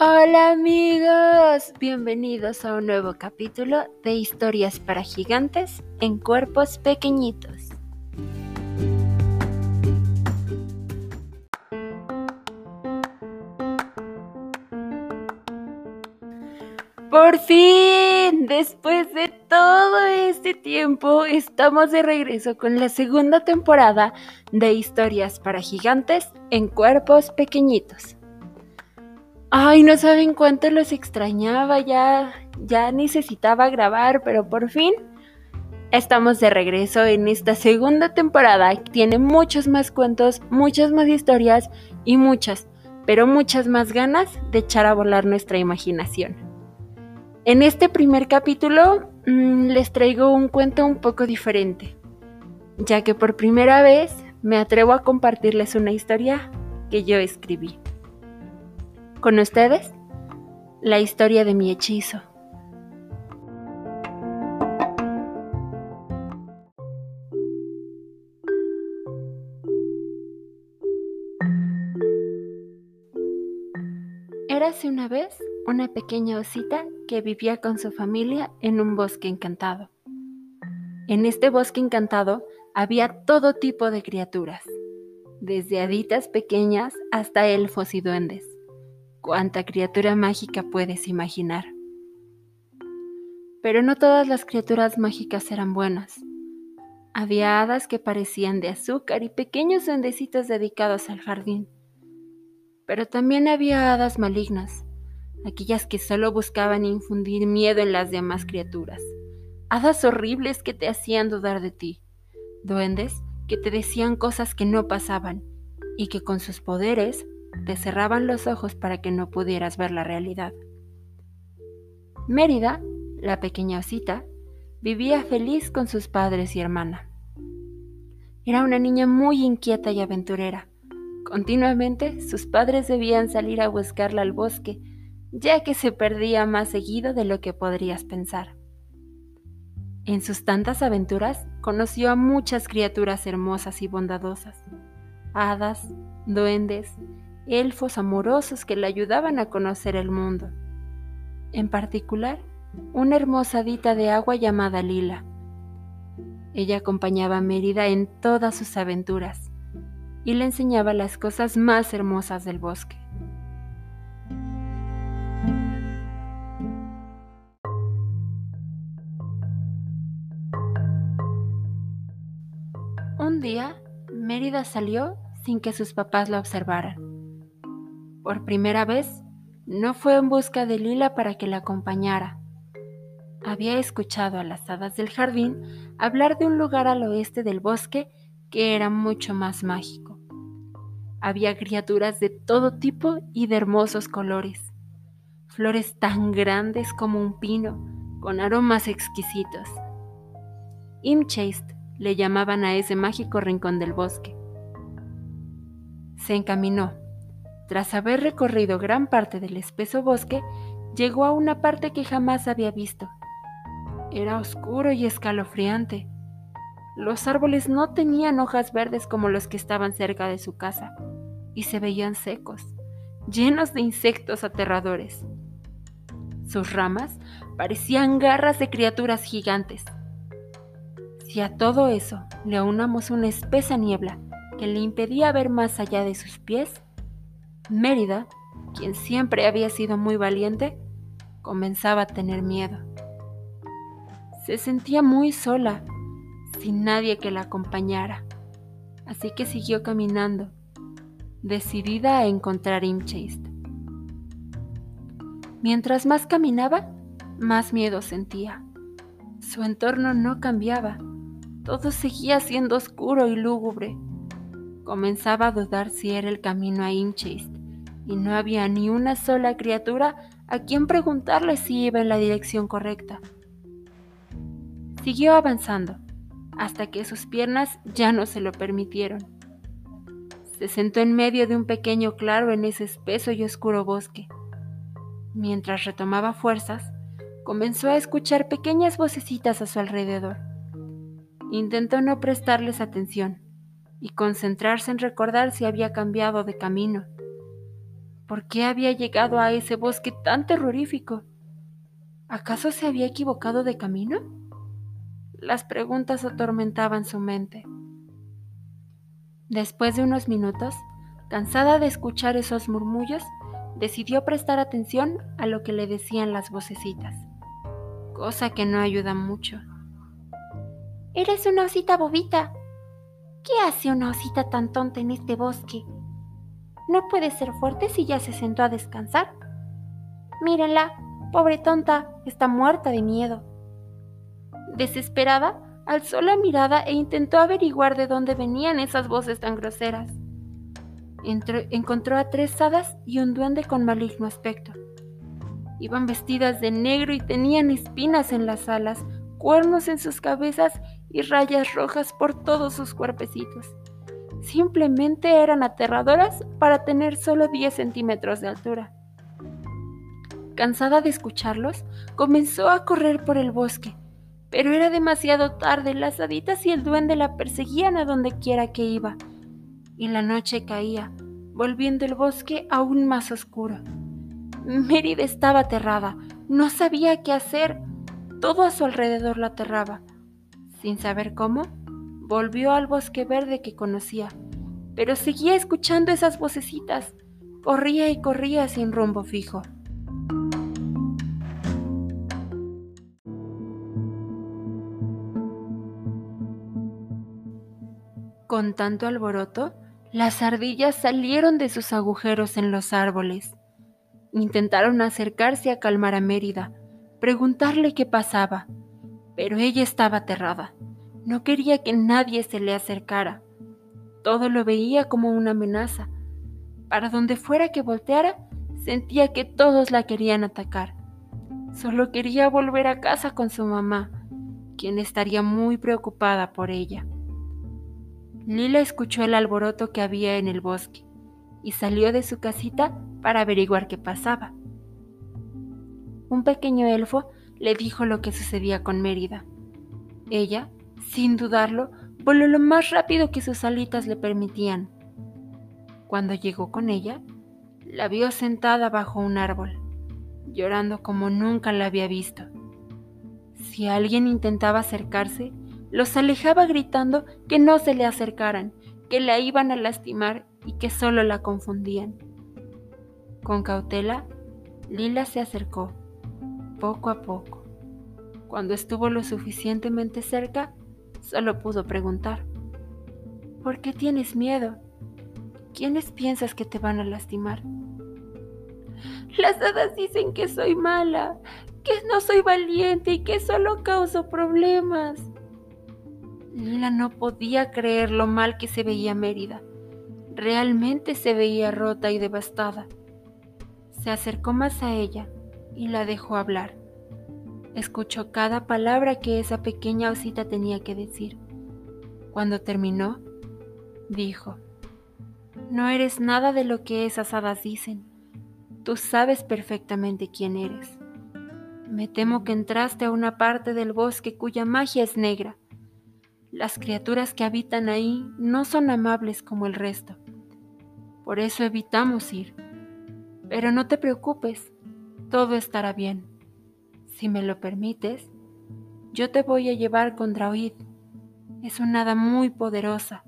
Hola amigos, bienvenidos a un nuevo capítulo de Historias para Gigantes en Cuerpos Pequeñitos. Por fin, después de todo este tiempo, estamos de regreso con la segunda temporada de Historias para Gigantes en Cuerpos Pequeñitos. Ay, no saben cuánto los extrañaba, ya, ya necesitaba grabar, pero por fin estamos de regreso en esta segunda temporada. Tiene muchos más cuentos, muchas más historias y muchas, pero muchas más ganas de echar a volar nuestra imaginación. En este primer capítulo mmm, les traigo un cuento un poco diferente, ya que por primera vez me atrevo a compartirles una historia que yo escribí. Con ustedes, la historia de mi hechizo. Érase una vez una pequeña osita que vivía con su familia en un bosque encantado. En este bosque encantado había todo tipo de criaturas, desde haditas pequeñas hasta elfos y duendes cuánta criatura mágica puedes imaginar. Pero no todas las criaturas mágicas eran buenas. Había hadas que parecían de azúcar y pequeños duendecitos dedicados al jardín. Pero también había hadas malignas, aquellas que solo buscaban infundir miedo en las demás criaturas. Hadas horribles que te hacían dudar de ti. Duendes que te decían cosas que no pasaban y que con sus poderes te cerraban los ojos para que no pudieras ver la realidad. Mérida, la pequeña osita, vivía feliz con sus padres y hermana. Era una niña muy inquieta y aventurera. Continuamente sus padres debían salir a buscarla al bosque, ya que se perdía más seguido de lo que podrías pensar. En sus tantas aventuras conoció a muchas criaturas hermosas y bondadosas, hadas, duendes, elfos amorosos que le ayudaban a conocer el mundo. En particular, una hermosa dita de agua llamada Lila. Ella acompañaba a Mérida en todas sus aventuras y le enseñaba las cosas más hermosas del bosque. Un día, Mérida salió sin que sus papás la observaran. Por primera vez, no fue en busca de Lila para que la acompañara. Había escuchado a las hadas del jardín hablar de un lugar al oeste del bosque que era mucho más mágico. Había criaturas de todo tipo y de hermosos colores, flores tan grandes como un pino, con aromas exquisitos. Imchaste le llamaban a ese mágico rincón del bosque. Se encaminó tras haber recorrido gran parte del espeso bosque, llegó a una parte que jamás había visto. Era oscuro y escalofriante. Los árboles no tenían hojas verdes como los que estaban cerca de su casa, y se veían secos, llenos de insectos aterradores. Sus ramas parecían garras de criaturas gigantes. Si a todo eso le aunamos una espesa niebla que le impedía ver más allá de sus pies, Mérida, quien siempre había sido muy valiente, comenzaba a tener miedo. Se sentía muy sola, sin nadie que la acompañara, así que siguió caminando, decidida a encontrar Imchaste. Mientras más caminaba, más miedo sentía. Su entorno no cambiaba, todo seguía siendo oscuro y lúgubre. Comenzaba a dudar si era el camino a Imchaste y no había ni una sola criatura a quien preguntarle si iba en la dirección correcta. Siguió avanzando, hasta que sus piernas ya no se lo permitieron. Se sentó en medio de un pequeño claro en ese espeso y oscuro bosque. Mientras retomaba fuerzas, comenzó a escuchar pequeñas vocecitas a su alrededor. Intentó no prestarles atención y concentrarse en recordar si había cambiado de camino ¿Por qué había llegado a ese bosque tan terrorífico? ¿Acaso se había equivocado de camino? Las preguntas atormentaban su mente. Después de unos minutos, cansada de escuchar esos murmullos, decidió prestar atención a lo que le decían las vocecitas, cosa que no ayuda mucho. Eres una osita bobita. ¿Qué hace una osita tan tonta en este bosque? No puede ser fuerte si ya se sentó a descansar. Mírenla, pobre tonta, está muerta de miedo. Desesperada, alzó la mirada e intentó averiguar de dónde venían esas voces tan groseras. encontró a tres hadas y un duende con maligno aspecto. Iban vestidas de negro y tenían espinas en las alas, cuernos en sus cabezas y rayas rojas por todos sus cuerpecitos simplemente eran aterradoras para tener solo 10 centímetros de altura. Cansada de escucharlos, comenzó a correr por el bosque, pero era demasiado tarde, las haditas y el duende la perseguían a donde quiera que iba, y la noche caía, volviendo el bosque aún más oscuro. Mérida estaba aterrada, no sabía qué hacer, todo a su alrededor la aterraba. Sin saber cómo, Volvió al bosque verde que conocía, pero seguía escuchando esas vocecitas. Corría y corría sin rumbo fijo. Con tanto alboroto, las ardillas salieron de sus agujeros en los árboles. Intentaron acercarse a calmar a Mérida, preguntarle qué pasaba, pero ella estaba aterrada. No quería que nadie se le acercara. Todo lo veía como una amenaza. Para donde fuera que volteara, sentía que todos la querían atacar. Solo quería volver a casa con su mamá, quien estaría muy preocupada por ella. Lila escuchó el alboroto que había en el bosque y salió de su casita para averiguar qué pasaba. Un pequeño elfo le dijo lo que sucedía con Mérida. Ella sin dudarlo, voló lo más rápido que sus alitas le permitían. Cuando llegó con ella, la vio sentada bajo un árbol, llorando como nunca la había visto. Si alguien intentaba acercarse, los alejaba gritando que no se le acercaran, que la iban a lastimar y que solo la confundían. Con cautela, Lila se acercó, poco a poco. Cuando estuvo lo suficientemente cerca, Solo pudo preguntar. ¿Por qué tienes miedo? ¿Quiénes piensas que te van a lastimar? Las hadas dicen que soy mala, que no soy valiente y que solo causo problemas. Lila no podía creer lo mal que se veía Mérida. Realmente se veía rota y devastada. Se acercó más a ella y la dejó hablar. Escuchó cada palabra que esa pequeña osita tenía que decir. Cuando terminó, dijo, No eres nada de lo que esas hadas dicen. Tú sabes perfectamente quién eres. Me temo que entraste a una parte del bosque cuya magia es negra. Las criaturas que habitan ahí no son amables como el resto. Por eso evitamos ir. Pero no te preocupes, todo estará bien. Si me lo permites, yo te voy a llevar con Draoid. Es una hada muy poderosa.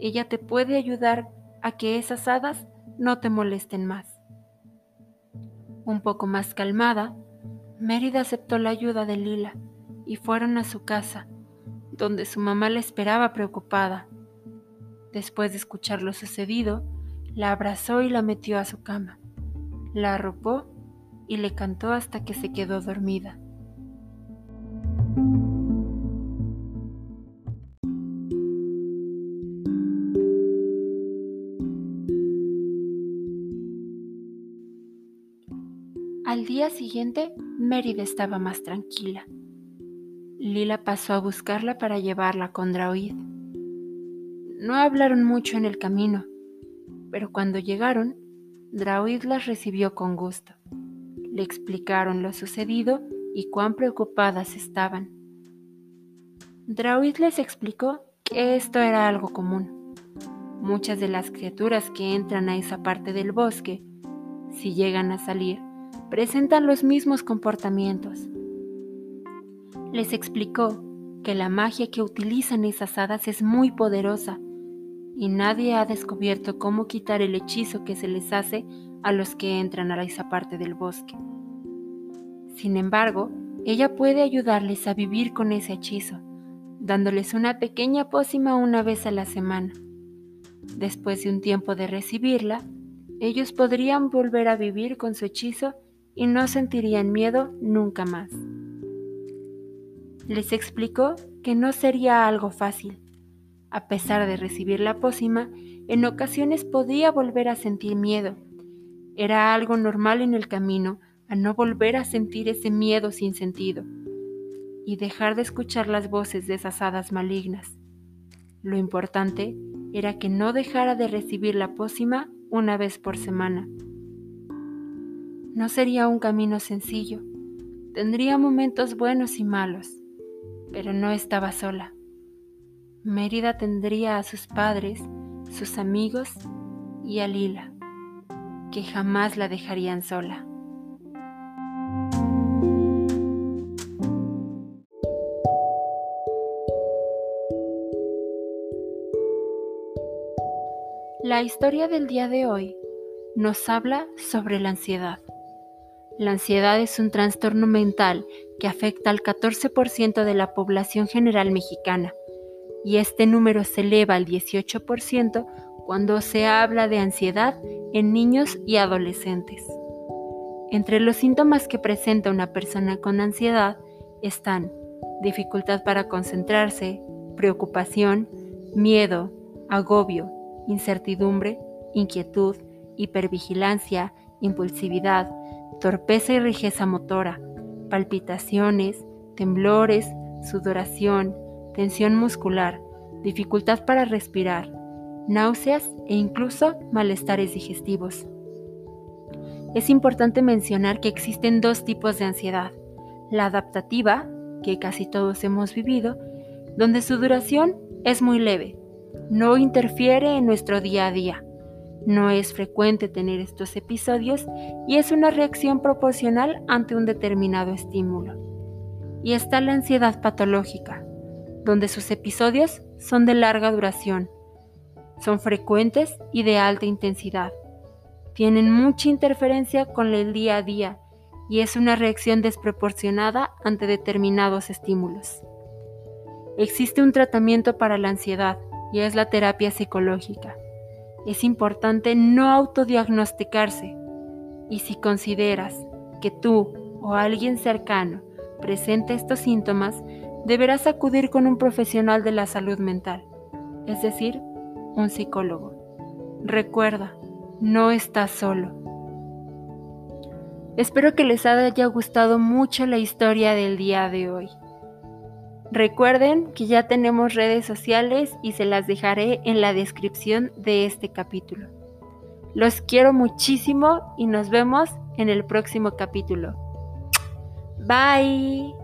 Ella te puede ayudar a que esas hadas no te molesten más. Un poco más calmada, Mérida aceptó la ayuda de Lila y fueron a su casa, donde su mamá la esperaba preocupada. Después de escuchar lo sucedido, la abrazó y la metió a su cama. La arropó y le cantó hasta que se quedó dormida. Al día siguiente, Mérida estaba más tranquila. Lila pasó a buscarla para llevarla con Draoid. No hablaron mucho en el camino, pero cuando llegaron, Draoid las recibió con gusto le explicaron lo sucedido y cuán preocupadas estaban. Draud les explicó que esto era algo común. Muchas de las criaturas que entran a esa parte del bosque si llegan a salir, presentan los mismos comportamientos. Les explicó que la magia que utilizan esas hadas es muy poderosa y nadie ha descubierto cómo quitar el hechizo que se les hace a los que entran a esa parte del bosque. Sin embargo, ella puede ayudarles a vivir con ese hechizo, dándoles una pequeña pócima una vez a la semana. Después de un tiempo de recibirla, ellos podrían volver a vivir con su hechizo y no sentirían miedo nunca más. Les explicó que no sería algo fácil. A pesar de recibir la pócima, en ocasiones podía volver a sentir miedo. Era algo normal en el camino a no volver a sentir ese miedo sin sentido y dejar de escuchar las voces de esas hadas malignas. Lo importante era que no dejara de recibir la pócima una vez por semana. No sería un camino sencillo, tendría momentos buenos y malos, pero no estaba sola. Mérida tendría a sus padres, sus amigos y a Lila, que jamás la dejarían sola. La historia del día de hoy nos habla sobre la ansiedad. La ansiedad es un trastorno mental que afecta al 14% de la población general mexicana y este número se eleva al 18% cuando se habla de ansiedad en niños y adolescentes. Entre los síntomas que presenta una persona con ansiedad están dificultad para concentrarse, preocupación, miedo, agobio, incertidumbre, inquietud, hipervigilancia, impulsividad, torpeza y rijeza motora, palpitaciones, temblores, sudoración, tensión muscular, dificultad para respirar, náuseas e incluso malestares digestivos. Es importante mencionar que existen dos tipos de ansiedad. La adaptativa, que casi todos hemos vivido, donde su duración es muy leve, no interfiere en nuestro día a día. No es frecuente tener estos episodios y es una reacción proporcional ante un determinado estímulo. Y está la ansiedad patológica, donde sus episodios son de larga duración, son frecuentes y de alta intensidad. Tienen mucha interferencia con el día a día y es una reacción desproporcionada ante determinados estímulos. Existe un tratamiento para la ansiedad, y es la terapia psicológica. Es importante no autodiagnosticarse y si consideras que tú o alguien cercano presenta estos síntomas, deberás acudir con un profesional de la salud mental, es decir, un psicólogo. Recuerda, no estás solo. Espero que les haya gustado mucho la historia del día de hoy. Recuerden que ya tenemos redes sociales y se las dejaré en la descripción de este capítulo. Los quiero muchísimo y nos vemos en el próximo capítulo. Bye.